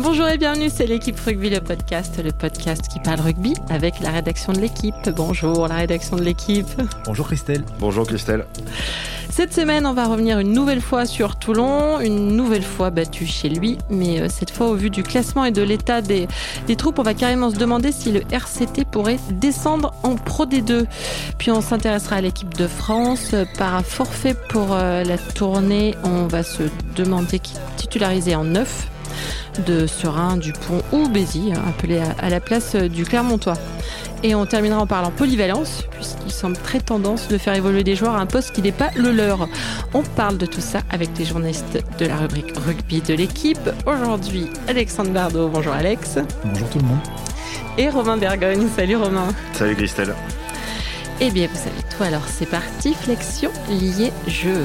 Bonjour et bienvenue, c'est l'équipe Rugby, le podcast, le podcast qui parle rugby avec la rédaction de l'équipe. Bonjour la rédaction de l'équipe. Bonjour Christelle. Bonjour Christelle. Cette semaine, on va revenir une nouvelle fois sur Toulon, une nouvelle fois battu chez lui, mais euh, cette fois au vu du classement et de l'état des, des troupes, on va carrément se demander si le RCT pourrait descendre en Pro D2. Puis on s'intéressera à l'équipe de France. Par forfait pour euh, la tournée, on va se demander qui titulariser en neuf de Serein, Dupont ou Bézi, appelé à la place du Clermontois. Et on terminera en parlant polyvalence, puisqu'il semble très tendance de faire évoluer des joueurs à un poste qui n'est pas le leur. On parle de tout ça avec des journalistes de la rubrique rugby de l'équipe. Aujourd'hui, Alexandre Bardot. Bonjour Alex. Bonjour tout le monde. Et Romain Bergogne. Salut Romain. Salut Christelle. Eh bien, vous savez tout, alors c'est parti, flexion liée jeu.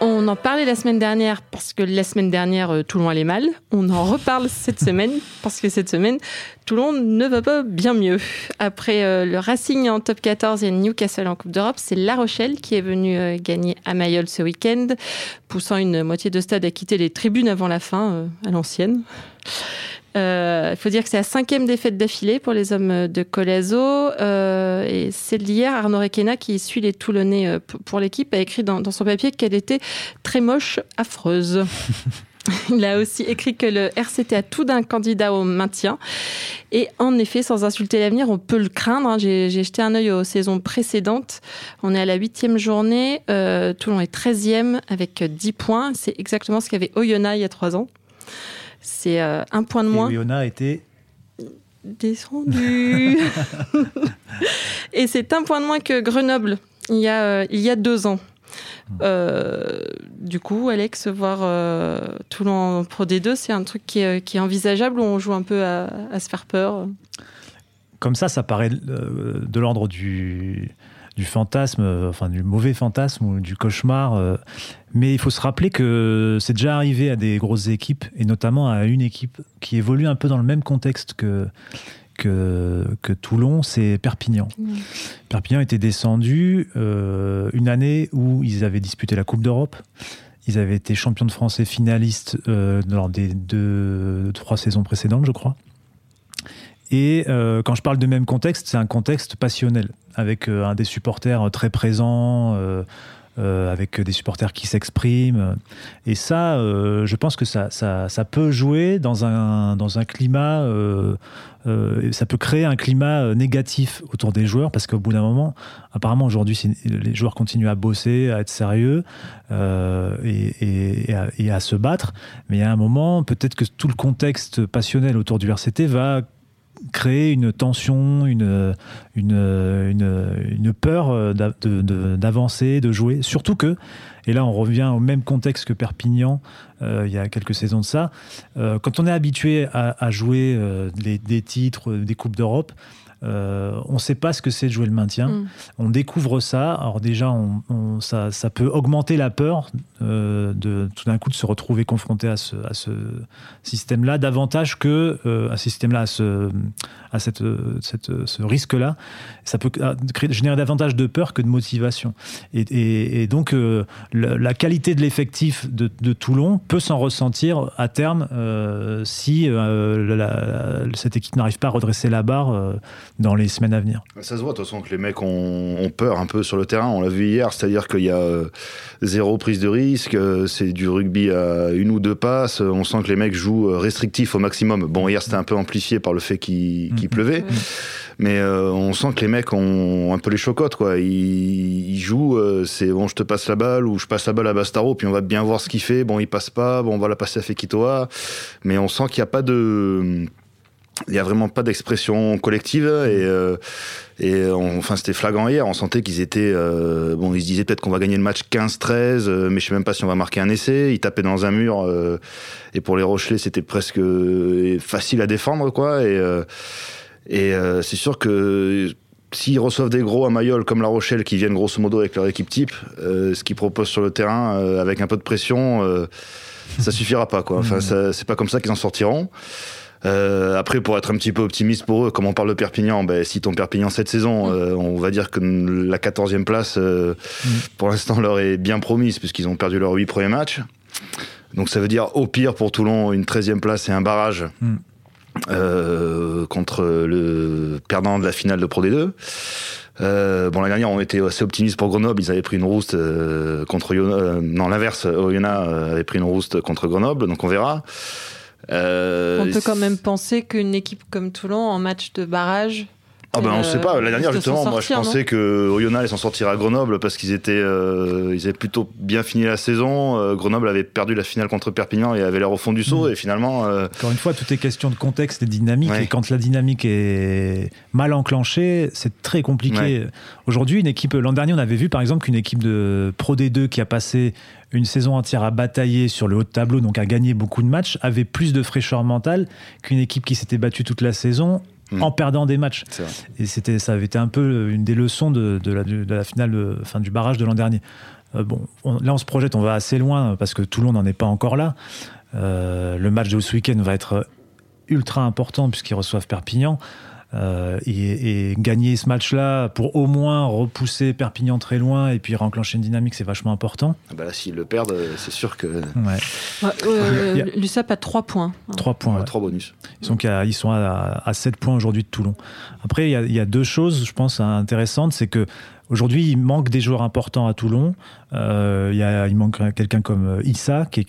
On en parlait la semaine dernière parce que la semaine dernière, euh, Toulon allait mal. On en reparle cette semaine parce que cette semaine, Toulon ne va pas bien mieux. Après euh, le Racing en top 14 et Newcastle en Coupe d'Europe, c'est La Rochelle qui est venu euh, gagner à Mayol ce week-end, poussant une moitié de stade à quitter les tribunes avant la fin, à l'ancienne. Il faut dire que c'est la cinquième défaite d'affilée pour les hommes de Colazo. et c'est d'hier, Arnaud Requena, qui suit les Toulonnais pour l'équipe, a écrit dans, son papier qu'elle était très moche, affreuse. Il a aussi écrit que le RCT a tout d'un candidat au maintien. Et en effet, sans insulter l'avenir, on peut le craindre. J'ai jeté un œil aux saisons précédentes. On est à la huitième journée. Euh, Toulon est treizième avec 10 points. C'est exactement ce qu'avait Oyonnax il y a trois ans. C'est euh, un point de moins. Et Oyonnax était descendu. Et c'est un point de moins que Grenoble il y a, euh, il y a deux ans. Euh, du coup, Alex, voir euh, Toulon en Pro D2, c'est un truc qui est, qui est, envisageable ou on joue un peu à, à se faire peur? Comme ça, ça paraît de l'ordre du, du fantasme, enfin du mauvais fantasme ou du cauchemar. Euh, mais il faut se rappeler que c'est déjà arrivé à des grosses équipes, et notamment à une équipe qui évolue un peu dans le même contexte que, que, que Toulon, c'est Perpignan. Mmh. Perpignan était descendu euh, une année où ils avaient disputé la Coupe d'Europe. Ils avaient été champions de France et finalistes euh, lors des deux, trois saisons précédentes, je crois. Et euh, quand je parle de même contexte, c'est un contexte passionnel, avec euh, un des supporters très présents, euh, euh, avec des supporters qui s'expriment. Et ça, euh, je pense que ça, ça, ça, peut jouer dans un, dans un climat, euh, ça peut créer un climat négatif autour des joueurs, parce qu'au bout d'un moment, apparemment aujourd'hui, les joueurs continuent à bosser, à être sérieux et, à, et à se battre. Mais a un moment, peut-être que tout le contexte passionnel autour du RCT va créer une tension, une, une, une, peur d'avancer, de, jouer. Surtout que, et là on revient au même contexte que Perpignan, euh, il y a quelques saisons de ça, euh, quand on est habitué à, jouer euh, des titres, des Coupes d'Europe, euh, on ne sait pas ce que c'est de jouer le maintien. Mm. On découvre ça. Alors déjà, on, on, ça, ça, peut augmenter la peur euh, de tout d'un coup de se retrouver confronté à ce, à ce système-là, davantage que euh, un système-là, à, ce, à cette, cette, ce risque-là. Ça peut créer, générer davantage de peur que de motivation. Et, et, et donc, la, la, qualité de l'effectif de, de, Toulon peut s'en ressentir à terme si la, cette équipe n'arrive pas à redresser la barre dans les semaines à venir. Ça se voit de toute façon que les mecs ont, ont peur un peu sur le terrain. On l'a vu hier, c'est-à-dire qu'il y a euh, zéro prise de risque, euh, c'est du rugby à une ou deux passes. On sent que les mecs jouent restrictif au maximum. Bon, hier c'était un peu amplifié par le fait qu'il qu pleuvait. Mmh. Mais euh, on sent que les mecs ont un peu les chocottes, quoi. Ils, ils jouent, euh, c'est bon, je te passe la balle ou je passe la balle à Bastaro, puis on va bien voir ce qu'il fait. Bon, il passe pas, bon, on va la passer à Fekitoa. Mais on sent qu'il n'y a pas de il n'y a vraiment pas d'expression collective et, euh, et on, enfin c'était flagrant hier on sentait qu'ils étaient euh, bon ils se disaient peut-être qu'on va gagner le match 15-13 euh, mais je sais même pas si on va marquer un essai ils tapaient dans un mur euh, et pour les Rochelais c'était presque facile à défendre quoi et et c'est sûr que S'ils reçoivent des gros à Mayol comme La Rochelle qui viennent grosso modo avec leur équipe type, ce qu'ils proposent sur le terrain avec un peu de pression, ça suffira pas quoi. Enfin, c'est pas comme ça qu'ils en sortiront. Euh, après, pour être un petit peu optimiste pour eux, comme on parle de Perpignan, ben, si ton Perpignan cette saison, euh, on va dire que la 14e place, euh, mm. pour l'instant, leur est bien promise, puisqu'ils ont perdu leurs 8 premiers matchs. Donc ça veut dire au pire pour Toulon une 13e place et un barrage Mm. contre le perdant de la finale de Pro D2. Euh, bon, la dernière, on était assez optimistes pour Grenoble. Ils avaient pris une rouste euh, contre Yona. euh, non, l'inverse. Oyonnax avait pris une rouste contre Grenoble, donc on verra. Euh, On peut quand même penser qu'une équipe comme Toulon, en match de barrage, Ah ben on Euh, sait pas. La dernière risque de justement, moi je pensais que Oyonnax allait s'en sortir à Grenoble parce qu'ils étaient, euh, ils avaient plutôt bien fini la saison. Euh, Grenoble avait perdu la finale contre Perpignan et avait l'air au fond du saut. Mm. Et finalement, euh, Encore une fois, tout est question de contexte et de dynamique. Ouais. Et quand la dynamique est mal enclenchée, c'est très compliqué. Ouais. Aujourd'hui, une équipe, l'an dernier, on avait vu par exemple qu'une équipe de Pro D2 qui a passé une saison entière à batailler sur le haut de tableau, donc à gagner beaucoup de matchs, avait plus de fraîcheur mentale qu'une équipe qui s'était battue toute la saison Mm. en perdant des matchs. Et c'était, ça avait été un peu une des leçons de, de la, de la finale, de- enfin, du barrage de l'an dernier. Euh, bon, on- là, on se projette, on va assez loin parce que Toulon n'en est pas encore là. Euh, le match de ce week-end va être ultra important puisqu'ils reçoivent Perpignan. Euh, et, et gagner ce match-là pour au moins repousser Perpignan très loin et puis renclencher une dynamique, c'est vachement important. Ah bah là, s'ils le perdent, euh, c'est sûr que Ouais, euh, a- l'USAP a 3 points. trois points. ouais. trois bonus. Ils sont, qu'à- ils sont à, à 7 points aujourd'hui de Toulon. Après, il y, a, il y a deux choses, je pense, intéressantes. C'est que aujourd'hui, il manque des joueurs importants à Toulon. Euh, il, y a, il manque quelqu'un comme euh, Issa, qui est,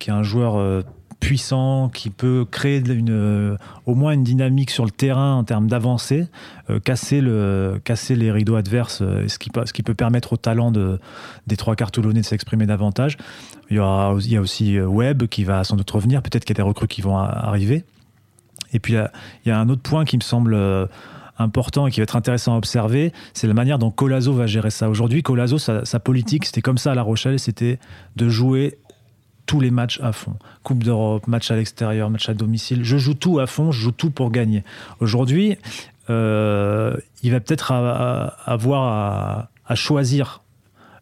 qui est un joueur euh, puissant, qui peut créer une, euh, au moins une dynamique sur le terrain en termes d'avancée, euh, casser, le, casser les rideaux adverses, euh, ce, qui, ce qui peut permettre au talent de, des trois quarts toulonnais de s'exprimer davantage. Il y, aura, il y a aussi Webb qui va sans doute revenir. Peut-être qu'il y a des recrues qui vont arriver. Et puis, il y a- un autre point qui me semble important et qui va être intéressant à observer, c'est la manière dont Colazo va gérer ça. Aujourd'hui, Colazo, sa, sa politique, c'était comme ça à La Rochelle, c'était de jouer tous les matchs à fond. Coupe d'Europe, match à l'extérieur, match à domicile. Je joue tout à fond, je joue tout pour gagner. Aujourd'hui, euh, il va peut-être avoir à, à choisir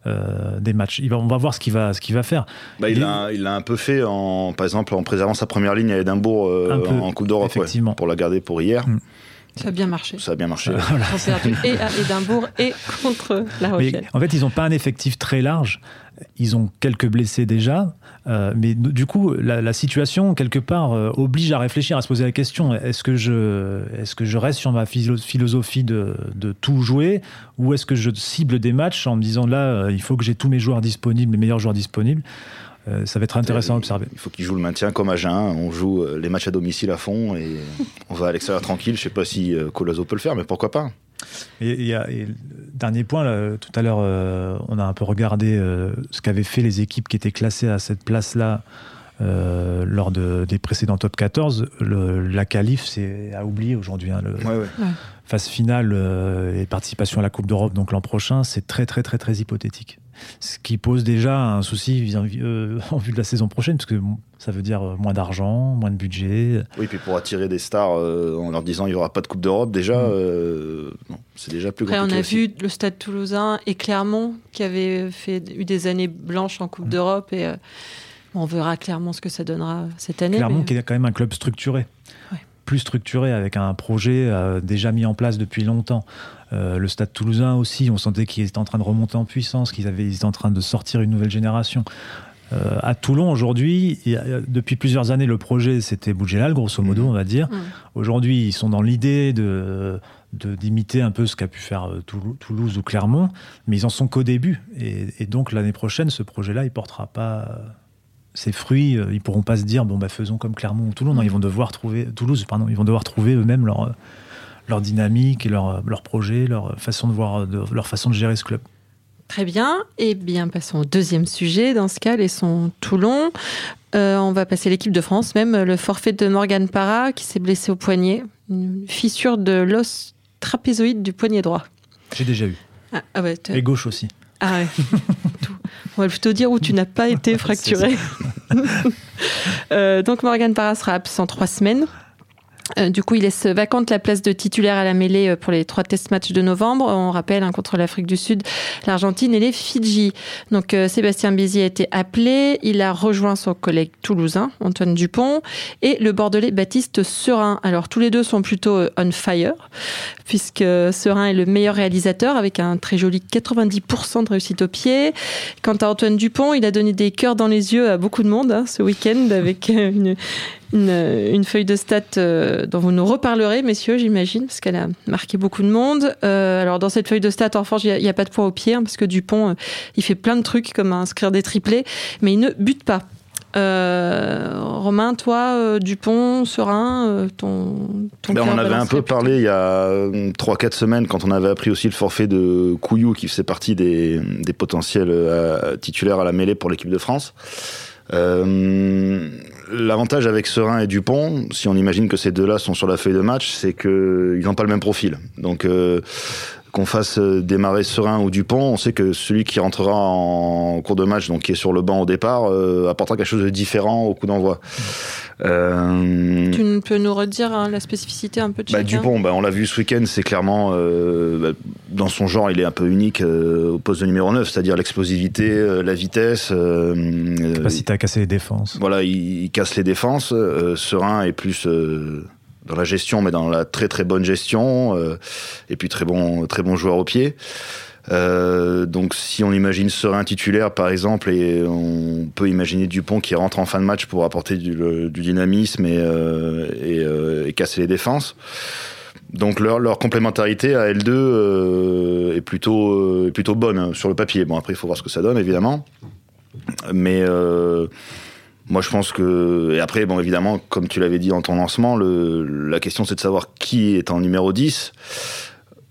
euh, des matchs. Il va, on va voir ce qu'il va, ce qu'il va faire. Bah, il l'a il un peu fait, en, par exemple, en préservant sa première ligne à Édimbourg euh, peu, en Coupe d'Europe, ouais, pour la garder pour hier. Mm. Ça a bien marché. Ça a bien marché. Euh, voilà. Et à Édimbourg et contre La Mais Rochelle. en fait, ils n'ont pas un effectif très large. Ils ont quelques blessés déjà. Euh, mais du coup, la, la situation, quelque part, euh, oblige à réfléchir, à se poser la question est-ce que je, est que je reste sur ma philo- philosophie de, de tout jouer Ou est-ce que je cible des matchs en me disant là, euh, il faut que j'ai tous mes joueurs disponibles, les meilleurs joueurs disponibles? Euh, Ça va être intéressant à observer. Il faut qu'il joue le maintien comme à Jeun. On joue euh, les matchs à domicile à fond et on va à l'extérieur tranquille. Je sais pas si euh, Colazo peut le faire, mais pourquoi pas? Et, et dernier point, là, tout à l'heure, euh, on a un peu regardé euh, ce qu'avaient fait les équipes qui étaient classées à cette place-là euh, lors de- des précédents top 14. Le- la qualif, c'est à oublier aujourd'hui. hein. Le- Ouais, ouais. Phase finale euh, et participation à la Coupe d'Europe, donc l'an prochain, c'est très, très, très, très hypothétique. Ce qui pose déjà un souci vis-à-vis- euh, en vue de la saison prochaine, parce que bon, ça veut dire euh, moins d'argent, moins de budget. Oui, puis pour attirer des stars euh, en leur disant il y aura pas de Coupe d'Europe, déjà, Mm. euh, non, c'est déjà plus Après, compliqué. on a aussi. vu le Stade Toulousain et Clermont qui avaient fait, eu des années blanches en Coupe Mm. d'Europe et euh, on verra clairement ce que ça donnera cette année. Clermont, mais- qui est quand même un club structuré. Ouais. Plus structuré, avec un projet euh, déjà mis en place depuis longtemps. Euh, le Stade toulousain aussi, on sentait qu'ils étaient en train de remonter en puissance, qu'ils étaient en train de sortir une nouvelle génération. Euh, à Toulon, aujourd'hui, a- depuis plusieurs années, le projet, c'était Boudjelal, grosso modo, Mhm. on va dire. Mm. Aujourd'hui, ils sont dans l'idée de d'imiter un peu ce qu'a pu faire euh, Toulou- Toulouse ou Clermont, mais ils en sont qu'au début. Et, et donc, l'année prochaine, ce projet-là, il portera pas euh, ses fruits. euh, Ils pourront pas se dire, bon, bah, faisons comme Clermont ou Toulon. Non, ils vont devoir trouver, Toulouse, pardon, ils vont devoir trouver eux-mêmes leur, euh, leur dynamique et leur, leur projet, leur façon de voir, de- leur façon de gérer ce club. Très bien. Et bien, passons au deuxième sujet. Dans ce cas, laissons Toulon. Euh, on va passer l'équipe de France, même le forfait de Morgan Parra qui s'est blessé au poignet. Une fissure de l'os trapézoïde du poignet droit. J'ai déjà eu. Ah, ah ouais, Et gauche aussi. ah ouais. On va plutôt dire où tu n'as pas été fracturé. Euh, donc Morgan Parra sera absent trois semaines. Euh, du coup, il laisse vacante la place de titulaire à la mêlée euh, pour les trois test matchs de novembre. On rappelle hein, contre l'Afrique du Sud, l'Argentine et les Fidji. Donc euh, Sébastien Bézier a été appelé. Il a rejoint son collègue toulousain, Antoine Dupont, et le bordelais Baptiste Serin. Alors tous les deux sont plutôt on fire, puisque Serin est le meilleur réalisateur avec un très joli 90% de réussite au pied. Quant à Antoine Dupont, il a donné des cœurs dans les yeux à beaucoup de monde hein, ce week-end avec une, une, feuille de stats euh, dont vous nous reparlerez, messieurs, j'imagine, parce qu'elle a marqué beaucoup de monde. Euh, alors, dans cette feuille de stats, en revanche, il n'y a, pas de poids au pied, hein, parce que Dupont, euh, il fait plein de trucs comme inscrire des triplés, mais il ne bute pas. Romain, toi, Dupont, Serein, ton, ton ben, On avait un peu parlé il y a 3-4 semaines quand on avait appris aussi le forfait de Couillou qui faisait partie des, des potentiels titulaires à la mêlée pour l'équipe de France. Euh, L'avantage avec Serein et Dupont, si on imagine que ces deux-là sont sur la feuille de match, c'est qu'ils n'ont pas le même profil. Donc euh, qu'on fasse euh, démarrer Serein ou Dupont, on sait que celui qui rentrera en cours de match, donc qui est sur le banc au départ, euh, apportera quelque chose de différent au coup d'envoi. Euh... Tu peux nous redire hein, la spécificité un peu de bah, Dupont, bah, on l'a vu ce week-end, c'est clairement euh, bah, dans son genre, il est un peu unique au poste de numéro 9, c'est-à-dire l'explosivité, la vitesse. Capacité à casser les défenses. Voilà, il, il casse les défenses. Serein est plus dans la gestion, mais dans la très très bonne gestion, euh, et puis très bon joueur au pied. Euh, donc si on imagine Serein titulaire par exemple et on peut imaginer Dupont qui rentre en fin de match pour apporter du, dynamisme et, euh, et, casser les défenses. Donc leur, complémentarité à L2 euh, est plutôt plutôt bonne hein, sur le papier. Bon après il faut voir ce que ça donne évidemment, mais moi, je pense que. Et après, bon, évidemment, comme tu l'avais dit en ton lancement, le... la question, c'est de savoir qui est en numéro 10.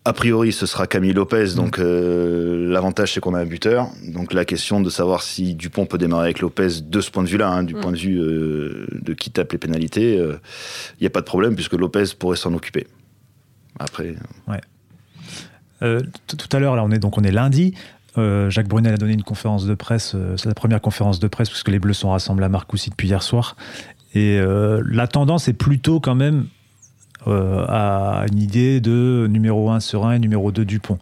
A priori, ce sera Camille Lopez, donc euh, l'avantage c'est qu'on a un buteur. Donc la question de savoir si Dupont peut démarrer avec Lopez de ce point de vue-là, hein, du mm. point de vue euh, de qui tape les pénalités, il euh, n'y a pas de problème puisque Lopez pourrait s'en occuper. Après. Ouais. tout à l'heure, là, on est donc on est lundi. Euh, Jacques Brunel a donné une conférence de presse, euh, c'est la première conférence de presse, puisque les Bleus sont rassemblés à Marcoussis depuis hier soir. Et euh, la tendance est plutôt quand même à une idée de numéro 1 Serein et numéro 2 Dupont.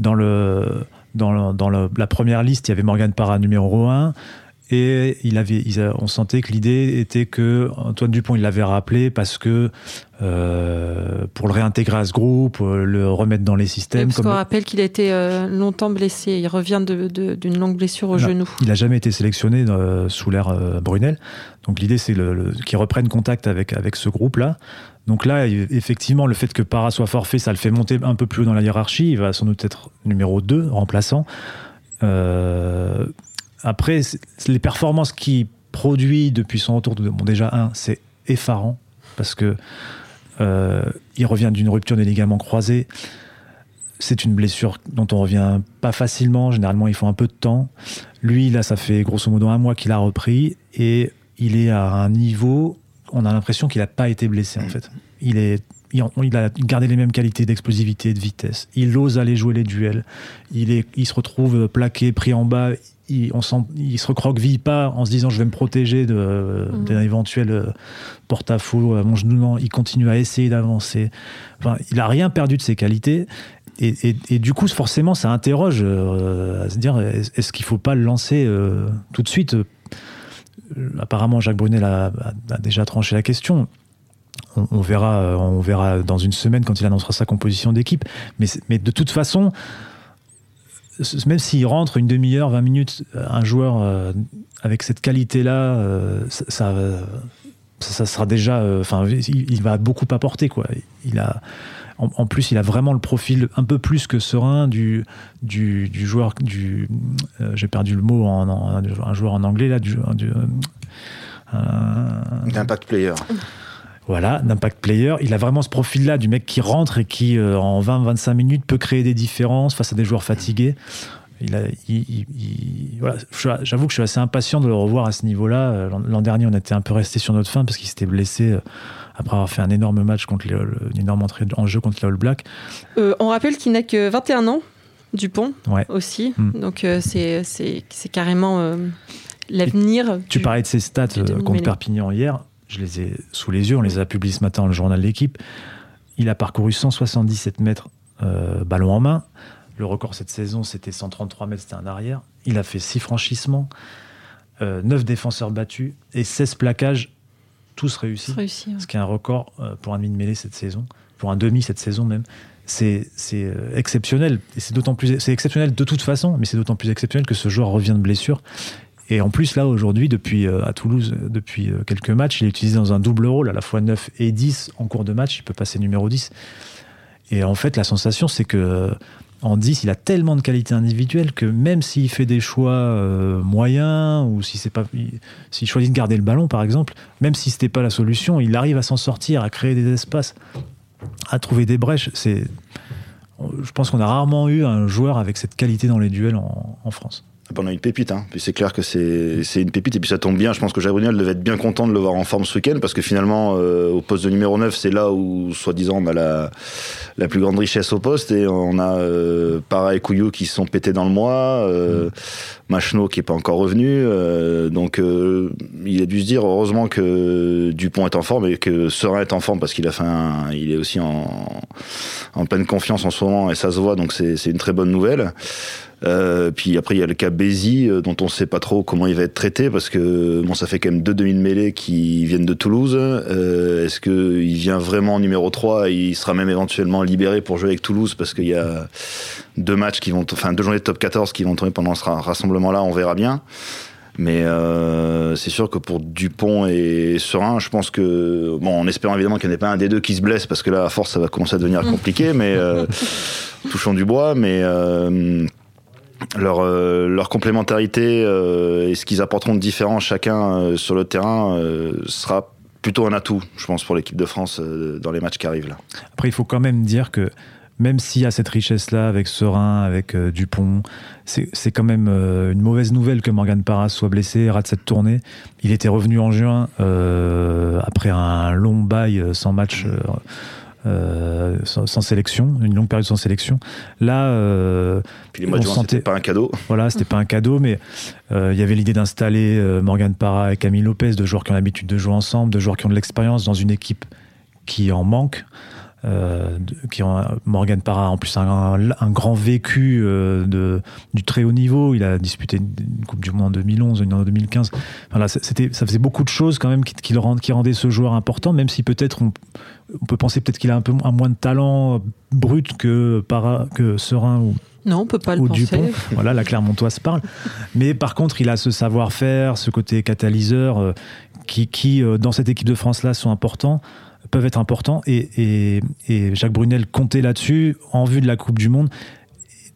Dans, la première liste, il y avait Morgan Parra numéro 1. Et il avait, on sentait que l'idée était que Antoine Dupont, il l'avait rappelé parce que euh, pour le réintégrer à ce groupe, euh, le remettre dans les systèmes. parce qu'on rappelle qu'il a été euh, longtemps blessé. Il revient d'une longue blessure au genou. Il n'a jamais été sélectionné sous l'ère Brunel. Donc l'idée, c'est qu'il reprenne contact avec, avec ce groupe-là. Donc là, effectivement, le fait que Para soit forfait, ça le fait monter un peu plus haut dans la hiérarchie. Il va sans doute être numéro 2, remplaçant. Euh, après, les performances qu'il produit depuis son retour, bon, déjà, un, c'est effarant, parce que euh, il revient d'une rupture des ligaments croisés. C'est une blessure dont on revient pas facilement. Généralement, il faut un peu de temps. Lui, là, ça fait grosso modo un mois qu'il a repris et il est à un niveau. On a l'impression qu'il n'a pas été blessé, en fait. Il est il, a gardé les mêmes qualités d'explosivité, de vitesse. Il ose aller jouer les duels. Il, est, il se retrouve plaqué, pris en bas il, on il se recroqueville pas en se disant je vais me protéger mhm. d'un éventuel euh, porte-à-faux à mon genou. Non, il continue à essayer d'avancer. Enfin, il a rien perdu de ses qualités. Et, du coup, forcément, ça interroge euh, à se dire est-ce qu'il faut pas le lancer euh, tout de suite? Apparemment, Jacques Brunet a, déjà tranché la question. On, verra, on verra dans une semaine quand il annoncera sa composition d'équipe. Mais, mais de toute façon, même s'il rentre une demi-heure, 20 minutes, euh, un joueur euh, avec cette qualité-là, euh, ça, ça, sera déjà. Enfin, il, va beaucoup apporter, quoi. Il a. En, plus, il a vraiment le profil un peu plus que serein du, du, joueur. Du, J'ai perdu le mot en, un joueur en anglais, là. Du, player. Voilà, d'impact player. Il a vraiment ce profil-là du mec qui rentre et qui, euh, en 20-25 minutes, peut créer des différences face à des joueurs fatigués. Il a, voilà. J'avoue que je suis assez impatient de le revoir à ce niveau-là. Euh, l'an dernier, on était un peu resté sur notre fin parce qu'il s'était blessé euh, après avoir fait un énorme match contre les, une énorme entrée en jeu contre les All Blacks. on rappelle qu'il n'a que 21 ans, Dupont, aussi. Hmm. Donc c'est carrément l'avenir. Tu parlais de ses stats contre Perpignan hier je les ai sous les yeux, on les a publiés ce matin dans le journal de l'équipe. Il a parcouru 177 mètres euh, ballon en main. Le record cette saison, c'était 133 mètres, c'était un arrière. Il a fait 6 franchissements, 9 défenseurs battus et 16 plaquages, tous réussis. Réussi, ouais. Ce qui est un record euh, pour un demi de mêlée cette saison, pour un demi cette saison même. C'est euh, exceptionnel. Et c'est d'autant plus, c'est exceptionnel de toute façon, mais c'est d'autant plus exceptionnel que ce joueur revient de blessure. Et en plus, là, aujourd'hui, depuis euh, à Toulouse, euh, depuis euh, quelques matchs, il est utilisé dans un double rôle, à la fois 9 et 10 en cours de match. Il peut passer numéro 10. Et en fait, la sensation, c'est que en 10, il a tellement de qualités individuelles que même s'il fait des choix moyens ou si c'est pas, il- s'il choisit de garder le ballon, par exemple, même si c'était pas la solution, il arrive à s'en sortir, à créer des espaces, à trouver des brèches. C'est, je pense qu'on a rarement eu un joueur avec cette qualité dans les duels en France. On a une pépite, hein. Puis c'est clair que c'est c'est une pépite et puis ça tombe bien. Je pense que Jacques Brunel devait être bien content de le voir en forme ce week-end parce que finalement, euh, au poste de numéro 9, c'est là où, soi-disant, on a la, la plus grande richesse au poste et on a euh, Para et Couillou qui se sont pétés dans le mois, euh, Machno qui est pas encore revenu. euh, donc euh, il a dû se dire heureusement que Dupont est en forme et que Serein est en forme parce qu'il a fait un, il est aussi en, en pleine confiance en ce moment et ça se voit donc c'est c'est une très bonne nouvelle. Euh, puis après, il y a le cas Bézi, euh, dont on ne sait pas trop comment il va être traité, parce que bon, ça fait quand même deux demi de mêlée qui viennent de Toulouse. Euh, Est-ce qu'il vient vraiment en numéro 3 et il sera même éventuellement libéré pour jouer avec Toulouse, parce qu'il y a deux matchs qui vont, enfin deux journées de top 14 qui vont tomber pendant ce ra- rassemblement-là, on verra bien. Mais euh, c'est sûr que pour Dupont et Serein, je pense que, bon, en espérant évidemment qu'il n'y en ait pas un des deux qui se blesse, parce que là, à force, ça va commencer à devenir compliqué, mais euh, touchons du bois, mais euh, leur, euh, leur complémentarité euh, et ce qu'ils apporteront de différent chacun euh, sur le terrain sera plutôt un atout, je pense, pour l'équipe de France dans les matchs qui arrivent là. Après, il faut quand même dire que même s'il y a cette richesse-là avec Serein, avec Dupont, c'est quand même une mauvaise nouvelle que Morgan Parras soit blessé, rate cette tournée. Il était revenu en juin après un long bail sans match. Euh, sans, sans sélection, une longue période sans sélection. Là, euh, Puis les mois de On juin, sentait- c'était pas un cadeau. voilà, c'était pas un cadeau, mais euh, il y avait l'idée d'installer euh, Morgan Parra et Camille Lopez, deux joueurs qui ont l'habitude de jouer ensemble, deux joueurs qui ont de l'expérience dans une équipe qui en manque. Euh, qui ont Morgan Parra en plus un, un, un grand vécu euh, de, du très haut niveau. Il a disputé une, Coupe du Monde en 2011, une en 2015. Voilà, c'était, ça faisait beaucoup de choses quand même qui, qui le qui rendaient ce joueur important, même si peut-être on, on peut penser peut-être qu'il a un peu un moins de talent brut que Parra, que Serein ou, Non, on peut pas le penser. Dupont. Voilà, la Clermontoise parle. Mais par contre, il a ce savoir-faire, ce côté catalyseur euh, qui, qui euh, dans cette équipe de France-là, sont importants, peuvent être importants. Et, et- et Jacques Brunel comptait là-dessus en vue de la Coupe du Monde.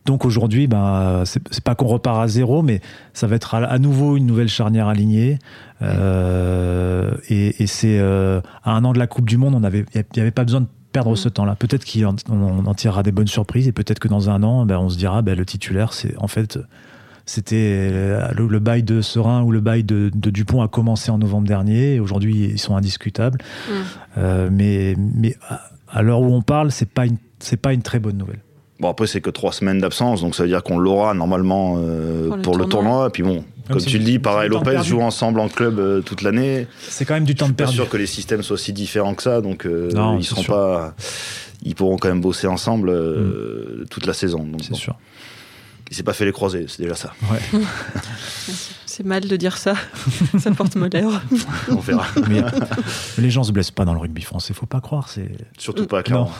Donc aujourd'hui, ben, c'est pas qu'on repart à zéro, mais ça va être à, à nouveau une nouvelle charnière alignée. Euh, et et c'est euh, à un an de la Coupe du Monde, on avait, il n'y avait pas besoin de perdre ce temps-là. Peut-être qu'on on en tirera des bonnes surprises et peut-être que dans un an, ben, on se dira, ben, le titulaire, c'est en fait, c'était euh, le, le bail de Serein ou le bail de, de Dupont a commencé en novembre dernier. Aujourd'hui, ils sont indiscutables. Mm. Euh, mais mais à, l'heure où on parle, c'est pas une c'est pas une très bonne nouvelle. Bon, après, c'est que trois semaines d'absence, donc ça veut dire qu'on l'aura normalement euh, Pour le pour le tournoi. Et puis bon, comme tu le dis, et temps Lopez perdu. jouent ensemble en club euh, toute l'année. C'est quand même du temps Je de suis pas perdu. sûr que les systèmes soient si différents que ça, donc euh, Non, ils seront sûr. pas. Ils pourront quand même bosser ensemble euh, toute la saison. C'est bon. sûr. Il s'est pas fait les croisés, c'est déjà ça. Ouais. C'est mal de dire ça. ça porte malheur. On verra. mais, mais les gens se blessent pas dans le rugby français. Faut pas croire. C'est Surtout pas, clairement.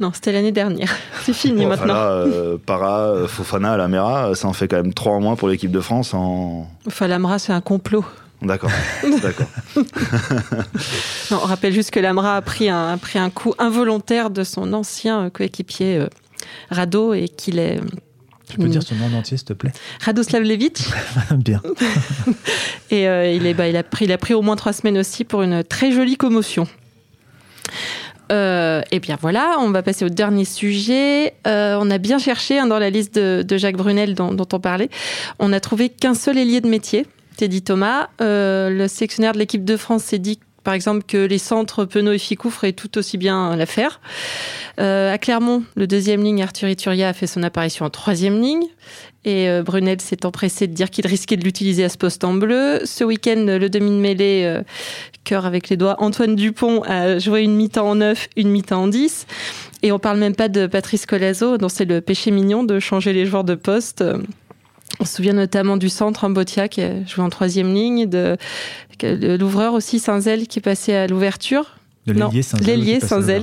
Non, c'était l'année dernière. C'est fini Bon, enfin, maintenant. là, euh, Para, euh, Fofana, Lamera, ça en fait quand même trois en moins pour l'équipe de France en. Enfin, l'AMRA, c'est un complot. D'accord. D'accord. Non, on rappelle juste que l'AMRA a pris un, a pris un coup involontaire de son ancien euh, coéquipier euh, Rado et qu'il est. Tu peux Mm. dire son nom en entier, s'il te plaît Radoslav Levic. Bien. Et euh, il, est, bah, il, a pris, il a pris au moins trois semaines aussi pour une très jolie commotion. Euh, et bien voilà, on va passer au dernier sujet. Euh, on a bien cherché hein, dans la liste de, de Jacques Brunel dont, dont on parlait. On n'a trouvé qu'un seul ailier de métier, Teddy Thomas. Euh, le sélectionnaire de l'équipe de France s'est dit, par exemple, que les centres Penaud et Ficou feraient tout aussi bien l'affaire. Euh, à Clermont, le deuxième ligne, Arthur Ituria, a fait son apparition en troisième ligne. Et euh, Brunel s'est empressé de dire qu'il risquait de l'utiliser à ce poste en bleu. Ce week-end, le demi de mêlée, euh, cœur avec les doigts, Antoine Dupont a joué une mi-temps en 9, une mi-temps en 10. Et on parle même pas de Patrice Colazo, dont c'est le péché mignon de changer les joueurs de poste. On se souvient notamment du centre, en qui a joué en troisième ligne, de l'ouvreur aussi, Saint-Zel, qui est passé à l'ouverture. L'ailier Saint-Zel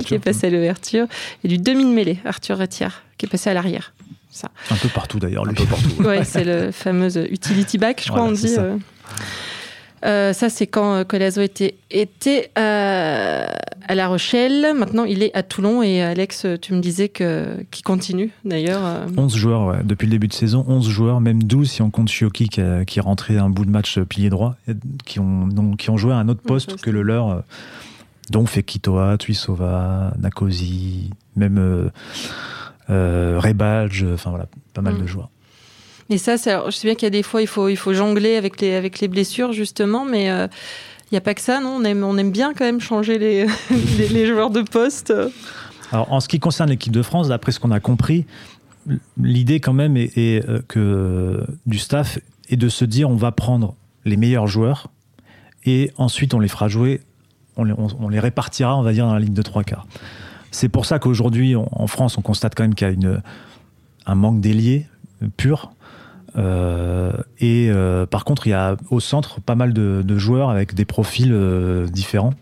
qui est l'ouverture. passé à l'ouverture. Et du demi de mêlée, Arthur Retière, qui est passé à l'arrière. Ça. Un peu partout d'ailleurs. Un peu partout. Ouais, c'est le fameux utility back, je crois, Voilà, on dit. Ça. euh. Ça, c'est quand euh, Colazo était, était euh, à La Rochelle. Maintenant, il est à Toulon. Et Alex, tu me disais que qu'il continue, d'ailleurs. euh. 11 joueurs, ouais. depuis le début de saison, 11 joueurs, même 12 si on compte Shioki qui, a- qui est rentré un bout de match pilier droit, qui ont, donc, qui ont joué à un autre poste que le leur, dont Fekitoa, Tuisova, Nakosi, même euh, euh, Rebadge, euh, enfin voilà, pas mal Mm. de joueurs. Et ça, alors, je sais bien qu'il y a des fois, il faut, il faut jongler avec les, avec les blessures, justement, mais euh, il n'y a pas que ça, non? On aime, on aime bien quand même changer les, les, joueurs de poste. Alors, en ce qui concerne l'équipe de France, d'après ce qu'on a compris, l'idée quand même est, euh, que du staff est de se dire on va prendre les meilleurs joueurs et ensuite on les fera jouer, on les, répartira, on va dire, dans la ligne de trois quarts. C'est pour ça qu'aujourd'hui, en France, on constate quand même qu'il y a une, un manque d'ailier pur. Euh, et euh, par contre, il y a au centre pas mal de, de joueurs avec des profils euh, différents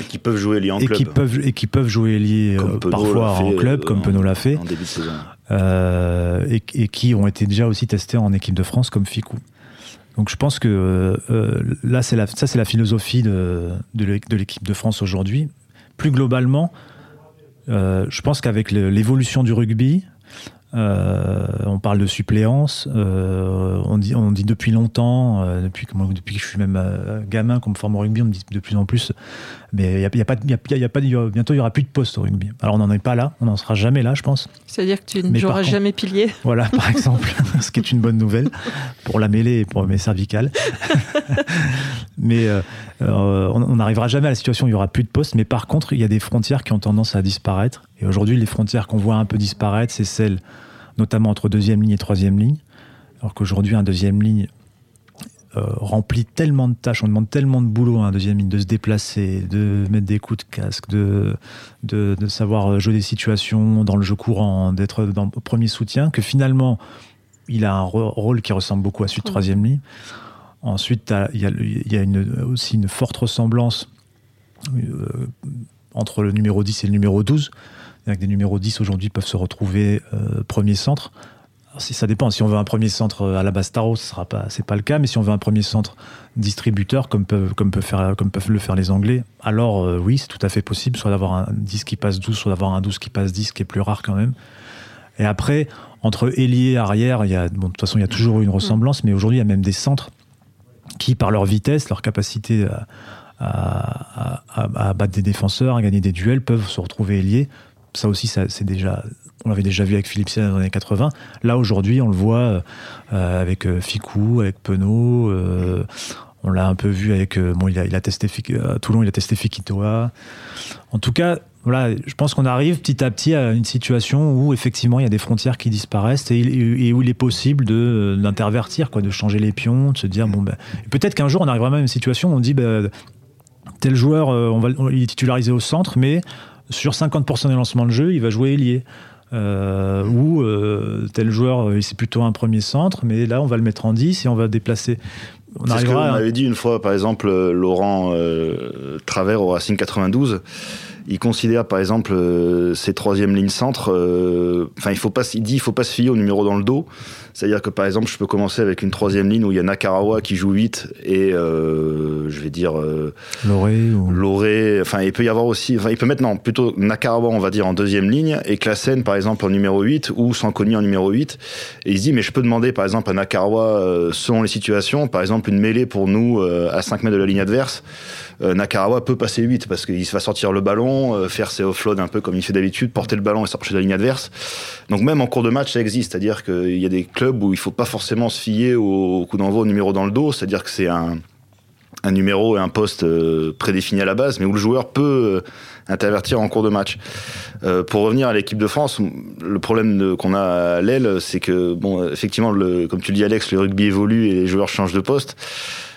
Et qui peuvent jouer liés en et club. qui peuvent et qui peuvent jouer liés parfois fait, en club comme en- Penaud l'a fait En début de saison. et, et qui ont été déjà aussi testés en équipe de France comme Ficou. Donc je pense que là c'est la ça c'est la philosophie de de l'é- de l'équipe de France aujourd'hui. Plus globalement, je pense qu'avec l'évolution du rugby, euh, on parle de suppléance. euh, on, dit, on dit depuis longtemps, euh, depuis, que je suis même gamin, qu'on me forme au rugby, on me dit de plus en plus. Mais il y a, il y a pas, y a- y a bientôt il y aura plus de poste au rugby. Alors on n'en est pas là, on n'en sera jamais là, je pense. C'est-à-dire que tu contre- jamais pilier. Voilà, par exemple, ce qui est une bonne nouvelle pour la mêlée et pour mes cervicales. mais euh, euh, on n'arrivera jamais à la situation où il y aura plus de postes. Mais par contre, il y a des frontières qui ont tendance à disparaître. Et aujourd'hui, les frontières qu'on voit un peu disparaître, c'est celles notamment entre deuxième ligne et troisième ligne. Alors qu'aujourd'hui, un deuxième ligne remplit tellement de tâches, on demande tellement de boulot à un deuxième ligne, de se déplacer, de mettre des coups de casque, de, de, de savoir jouer des situations dans le jeu courant, d'être dans le premier soutien, que finalement, il a un rôle qui ressemble beaucoup à celui de troisième ligne. Ensuite, il y a, le- il y a une- aussi une forte ressemblance euh, entre le numéro 10 et le numéro 12. C'est-à-dire que des numéros 10 aujourd'hui peuvent se retrouver euh, premier centre. Si ça dépend, si on veut un premier centre à la Bastaro, ce sera pas, c'est le cas. Mais si on veut un premier centre distributeur, comme peuvent, le faire les Anglais, alors euh, oui, c'est tout à fait possible, soit d'avoir un 10 qui passe 12, soit d'avoir un 12 qui passe 10, qui est plus rare quand même. Et après, entre ailier et arrière, il y a, de toute façon, il y a toujours eu une ressemblance, mais aujourd'hui, il y a même des centres qui, par leur vitesse, leur capacité à, à- battre des défenseurs, à gagner des duels, peuvent se retrouver ailiers. Ça aussi, c'est déjà, on l'avait déjà vu avec Philippe Sien dans les années 80. Là, aujourd'hui, on le voit euh, avec euh, Ficou, avec Penaud. euh, on l'a un peu vu avec. euh, bon, il a, il a testé à Toulon, il a testé Fikitoa. En tout cas, voilà, je pense qu'on arrive petit à petit à une situation où effectivement il y a des frontières qui disparaissent et, où il est possible de d'intervertir, quoi, de changer les pions, de se dire bon ben peut-être qu'un jour on arrivera même à une situation où on dit ben, tel joueur euh, il est titularisé au centre, mais sur 50% des lancements de jeu il va jouer ailier. Euh, ou euh, tel joueur euh, c'est plutôt un premier centre, mais là on va le mettre en 10 et on va déplacer. On C'est ce que à- m'avez dit une fois, par exemple, Laurent euh, Travers au Racing 92. Il considère, par exemple, ses troisième lignes centre. Enfin, il faut pas. Il dit, il faut pas se fier au numéro dans le dos. C'est-à-dire que, par exemple, je peux commencer avec une troisième ligne où il y a Nakarawa qui joue 8 et euh, je vais dire euh, Loré ou... Loré. Enfin, il peut y avoir aussi. Enfin, il peut mettre non, plutôt Nakarawa, on va dire en deuxième ligne et Klassen, par exemple, en numéro 8 ou Sankoni en numéro 8. Et il se dit, mais je peux demander, par exemple, à Nakarawa, euh, selon les situations, par exemple, une mêlée pour nous euh, à 5 mètres de la ligne adverse. Euh, Nakarawa peut passer 8 parce qu'il va sortir le ballon, euh, faire ses offloads un peu comme il fait d'habitude, porter le ballon et sortir de la ligne adverse. Donc même en cours de match, ça existe. C'est-à-dire qu'il y a des clubs où il faut pas forcément se fier au coup d'envoi au numéro dans le dos. C'est-à-dire que c'est un, un numéro et un poste euh, prédéfini à la base, mais où le joueur peut euh, intervertir en cours de match. Euh, pour revenir à l'équipe de France, le problème qu'on a à l'aile, c'est que, bon, effectivement, le, comme tu le dis Alex, le rugby évolue et les joueurs changent de poste.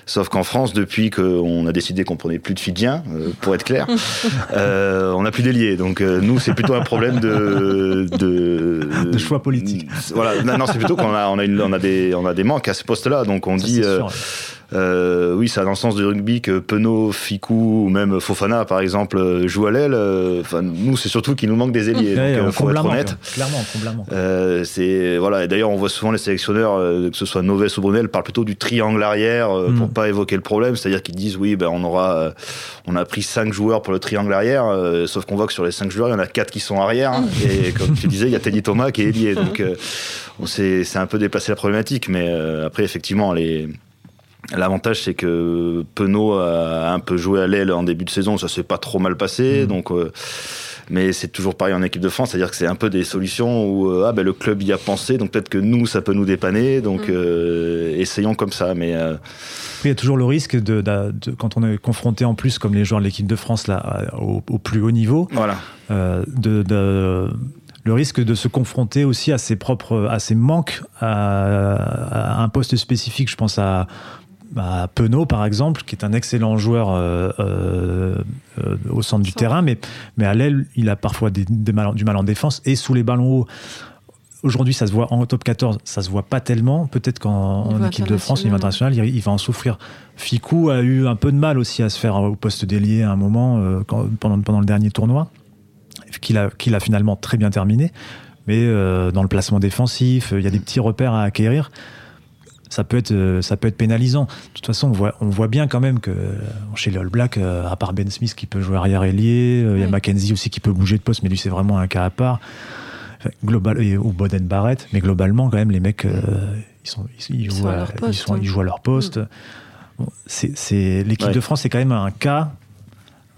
Sauf qu'en France, depuis qu'on a décidé qu'on prenait plus de Fidjiens, euh, pour être clair, euh, on n'a plus d'ailier. Donc euh, nous, c'est plutôt un problème de de, de choix politique. Voilà, non, non c'est plutôt qu'on a on a, une, on a des on a des manques à ce poste-là. Donc on Ça, dit. c'est euh. Euh, oui, ça va dans le sens du rugby que Penaud, Ficou ou même Fofana, par exemple, euh, jouent à l'aile. Euh, Enfin, nous, c'est surtout qu'il nous manque des ailiers. Ouais, donc, on faut être honnête. hein. Clairement. Euh, c'est voilà. D'ailleurs, on voit souvent les sélectionneurs, que ce soit Noves ou Brunel, parlent plutôt du triangle arrière Mm. pour pas évoquer le problème. C'est-à-dire qu'ils disent oui, ben on aura, on a pris cinq joueurs pour le triangle arrière, euh, sauf qu'on voit que sur les cinq joueurs, il y en a quatre qui sont arrière. et comme tu disais, il y a Teddy Thomas qui est ailier. Donc on s'est- c'est un peu déplacé la problématique. Mais après, effectivement, les L'avantage, c'est que Penaud a un peu joué à l'aile en début de saison, ça s'est pas trop mal passé, Mm. donc. euh, mais c'est toujours pareil en équipe de France, c'est-à-dire que c'est un peu des solutions où euh, ah ben le club y a pensé, donc peut-être que nous ça peut nous dépanner, donc Mm. euh, essayons comme ça. Mais il y a toujours le risque de, de- de- quand on est confronté en plus, comme les joueurs de l'équipe de France là, au, au plus haut niveau, voilà. de, de- le risque de se confronter aussi à ses propres, à ses manques, à, à un poste spécifique. Je pense à, à Penaud par exemple, qui est un excellent joueur euh, euh, euh, au centre du terrain, mais, mais à l'aile, il a parfois des, des mal- du mal en défense et sous les ballons hauts. Aujourd'hui, ça se voit en top 14, ça se voit pas tellement. Peut-être qu'en équipe de France, au niveau international. il, il va en souffrir. Ficou a eu un peu de mal aussi à se faire au poste d'ailier à un moment quand- pendant, pendant le dernier tournoi, qu'il a, qu'il a finalement très bien terminé. Mais dans le placement défensif, il y a des petits repères à acquérir. Ça peut être, euh, ça peut être pénalisant. De toute façon, on voit, on voit bien quand même que euh, chez les All Blacks, euh, à part Ben Smith qui peut jouer arrière ailier, il y a. Mackenzie aussi qui peut bouger de poste, mais lui c'est vraiment un cas à part. Enfin, global et, ou Boden Barrett, mais globalement quand même les mecs, euh, ils sont, ils, ils Ils jouent, sont à leur ils poste, sont- hein. ils jouent à leur poste. Bon, c'est, c'est l'équipe Ouais. de France, c'est quand même un cas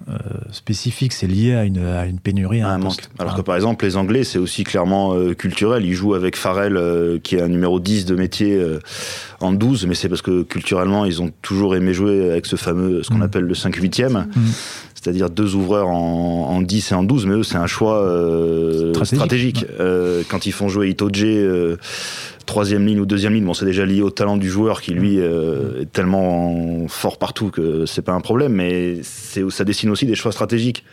euh, spécifique. C'est lié à une, à une pénurie, à un un manque. poste. Alors que par exemple, les Anglais, c'est aussi clairement euh, culturel. Ils jouent avec Farrell, euh, qui est un numéro 10 de métier en 12, mais c'est parce que culturellement, ils ont toujours aimé jouer avec ce fameux, ce qu'on Mm. appelle le 5-8e, Mm. C'est-à-dire deux ouvreurs en, en 10 et en 12, mais eux, c'est un choix euh, Stratégique. stratégique. Euh, quand ils font jouer Itoje, euh, troisième ligne ou deuxième ligne, bon, c'est déjà lié au talent du joueur qui, lui, euh, est tellement fort partout que c'est pas un problème, mais c'est, ça dessine aussi des choix stratégiques.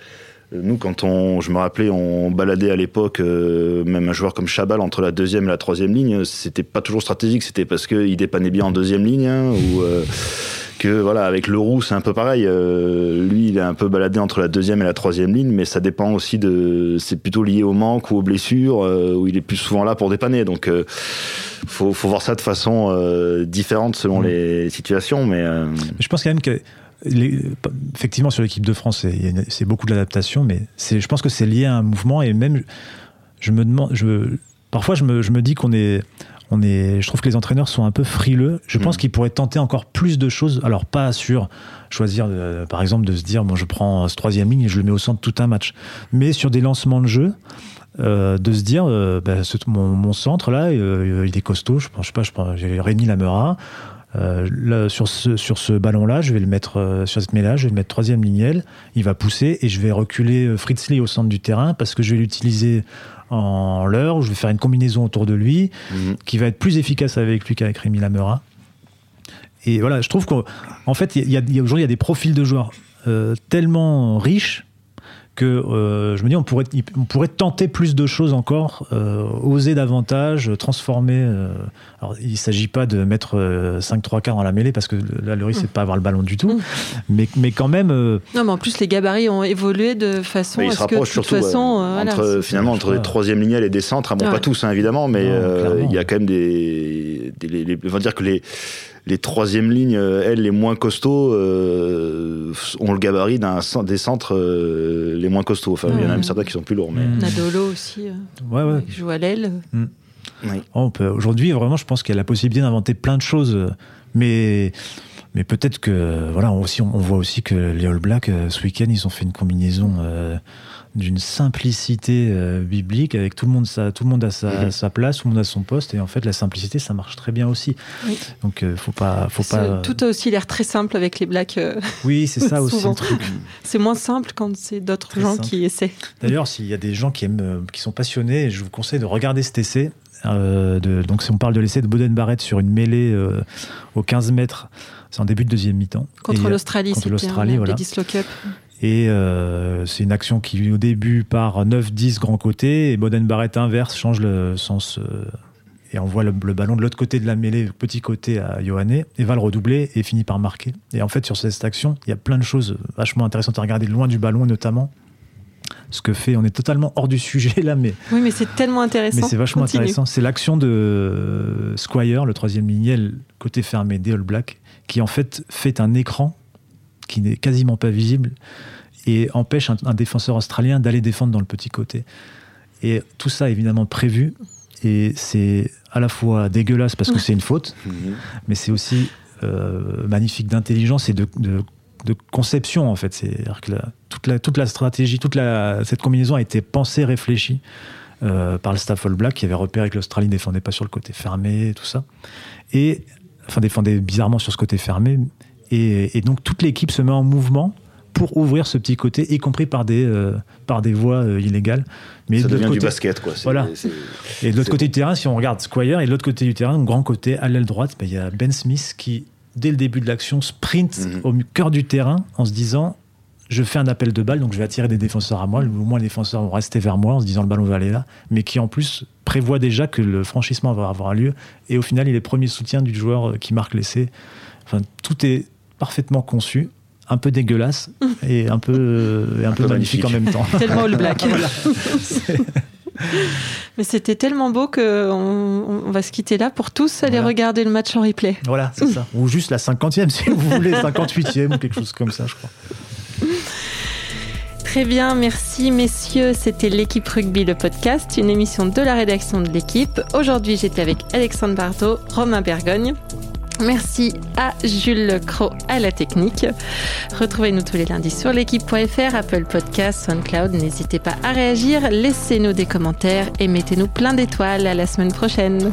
Nous, quand on, je me rappelais, on baladait à l'époque, euh, même un joueur comme Chabal entre la deuxième et la troisième ligne, c'était pas toujours stratégique, c'était parce qu'il dépannait bien en deuxième ligne, hein, ou euh, que voilà, avec le roux, c'est un peu pareil. Euh, lui, il est un peu baladé entre la deuxième et la troisième ligne, mais ça dépend aussi de, c'est plutôt lié au manque ou aux blessures, euh, où il est plus souvent là pour dépanner. Donc, euh, faut, faut voir ça de façon euh, différente selon Mm. les situations, mais Je pense quand même que, les- effectivement, sur l'équipe de France, c'est- beaucoup de l'adaptation, mais je pense que c'est lié à un mouvement et même, je me demande, je, parfois je me, je me dis qu'on est, on est, je trouve que les entraîneurs sont un peu frileux. Je pense Mm. qu'ils pourraient tenter encore plus de choses. Alors pas sur choisir, euh, par exemple, de se dire, bon, je prends ce troisième ligne et je le mets au centre tout un match, mais sur des lancements de jeu. euh, de se dire, euh, bah, ce- mon, mon centre là, euh, il est costaud. Je, je sais pas, je j'ai Rémi Lamera. Euh, là, sur ce, sur ce ballon-là, je vais le mettre euh, sur cette mêlée-là, je vais le mettre troisième lignelle. Il va pousser et je vais reculer euh, Fritz Lee au centre du terrain parce que je vais l'utiliser en l'heure. Je vais faire une combinaison autour de lui mhm. qui va être plus efficace avec lui qu'avec Rémi Lamera. Et voilà, je trouve qu'en fait, il y a, il y a- aujourd'hui, il y a des profils de joueurs euh, tellement riches que euh, je me dis, on pourrait, on pourrait tenter plus de choses encore, euh, oser davantage, transformer. euh, alors, il ne s'agit pas de mettre 5-3 quarts dans la mêlée parce que là, le risque, c'est de pas avoir le ballon du tout. Mm. Mais, mais quand même, euh, Non, mais en plus, les gabarits ont évolué de façon Mais ils à se ce que, de rapprochent toute surtout façon, euh, voilà, entre, finalement entre les troisième lignales et des centres. Ah bon, Ouais. pas tous hein, évidemment, mais euh, il y a quand même des, des les, les- on va dire que les les troisième lignes, euh, elles, les moins costauds, euh, ont le gabarit d'un des centres euh, les moins costauds. Enfin, il y en a Ouais. même certains qui sont plus lourds, mais. Nadolo aussi, euh, ouais, ouais. qui joue à l'aile. oui. On peut- Aujourd'hui, vraiment, je pense qu'il y a la possibilité d'inventer plein de choses, mais Mais peut-être que voilà, on, aussi, on voit aussi que les All Blacks ce week-end ils ont fait une combinaison euh, d'une simplicité euh, biblique avec tout le monde ça, tout le monde a sa, sa place, tout le monde a son poste et en fait la simplicité ça marche très bien aussi. Oui. Donc euh, faut pas, faut pas. C'est- Tout a aussi l'air très simple avec les Blacks. euh, Oui, c'est ça aussi Souvent. le truc. C'est moins simple quand c'est d'autres gens simple. qui essaient. D'ailleurs, s'il y a des gens qui aiment, euh, qui sont passionnés, je vous conseille de regarder cet essai. De, donc, si on parle de l'essai de Boden Barrett sur une mêlée aux 15 mètres, c'est en début de deuxième mi-temps. Contre l'Australie, contre c'était l'Australie, voilà. Ladies Lock Up. Et euh, c'est une action qui, au début, part 9-10 grand côté, et Boden Barrett inverse, change le sens, euh, et envoie le, le ballon de l'autre côté de la mêlée, petit côté à Johanné, et va le redoubler, et finit par marquer. Et en fait, sur cette action, il y a plein de choses vachement intéressantes à regarder, loin du ballon notamment. Ce que fait, on est totalement hors du sujet là, mais Oui, mais c'est tellement intéressant. mais c'est vachement Continue. intéressant. C'est l'action de euh, Squire, le troisième lignel, côté fermé des All Blacks, qui en fait fait un écran qui n'est quasiment pas visible et empêche un, un défenseur australien d'aller défendre dans le petit côté. Et tout ça évidemment prévu. Et c'est à la fois dégueulasse parce que c'est une faute, Mhm. mais c'est aussi euh, magnifique d'intelligence et de, de- de conception en fait. C'est-à-dire que la- toute, la, toute la stratégie, toute la, cette combinaison a été pensée, réfléchie euh, par le staff All Black qui avait repéré que l'Australie ne défendait pas sur le côté fermé, tout ça. Et enfin défendait bizarrement sur ce côté fermé. Et, et donc toute l'équipe se met en mouvement pour ouvrir ce petit côté, y compris par des, euh, par des voies euh, illégales. Mais ça de devient du côté- basket, quoi. Voilà. et de l'autre côté du terrain, si on regarde Squire, et de l'autre côté du terrain, grand côté, à l'aile droite, ben, il y a Ben Smith qui, dès le début de l'action, sprint Mhm. au cœur du terrain en se disant je fais un appel de balle, donc je vais attirer des défenseurs à moi. Au moins, les défenseurs vont rester vers moi en se disant le ballon va aller là. Mais qui, en plus, prévoit déjà que le franchissement va avoir lieu. Et au final, il est premier soutien du joueur euh, qui marque l'essai. Enfin, tout est parfaitement conçu, un peu dégueulasse et un peu, euh, et un peu peu magnifique, en même temps. Tellement All Black. Mais c'était tellement beau qu'on on, on va se quitter là pour tous aller Voilà. regarder le match en replay. Voilà, c'est ça. Ou juste la 50e, si vous voulez, 58e ou quelque chose comme ça, je crois. Très bien, merci messieurs. C'était l'équipe rugby, le podcast, une émission de la rédaction de l'équipe. Aujourd'hui, j'étais avec Alexandre Bardot, Romain Bergogne. Merci à Jules Cro à la technique. Retrouvez-nous tous les lundis sur l'équipe.fr, Apple Podcast, SoundCloud. N'hésitez pas à réagir, laissez-nous des commentaires et mettez-nous plein d'étoiles. À la semaine prochaine.